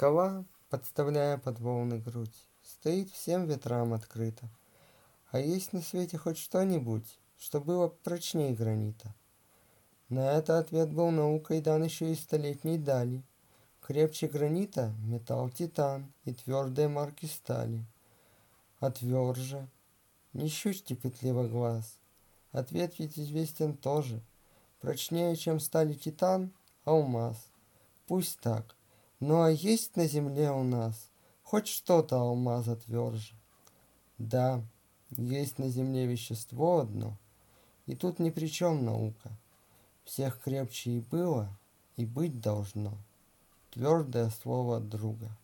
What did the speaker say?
Скала, подставляя под волны грудь, Стоит всем ветрам открыта. А есть на свете хоть что-нибудь, Что было прочней гранита? На это ответ был наукой дан еще и столетней дали. Крепче гранита металл титан и твердые марки стали. А тверже? Не щурьте пытливо глаз. Ответ ведь известен тоже. Прочнее, чем стали титан, алмаз. Пусть так. Ну а есть на земле у нас хоть что-то алмаза тверже? Да, есть на земле вещество одно, и тут ни при чем наука. Всех крепче и было, и быть должно. Твердое слово друга.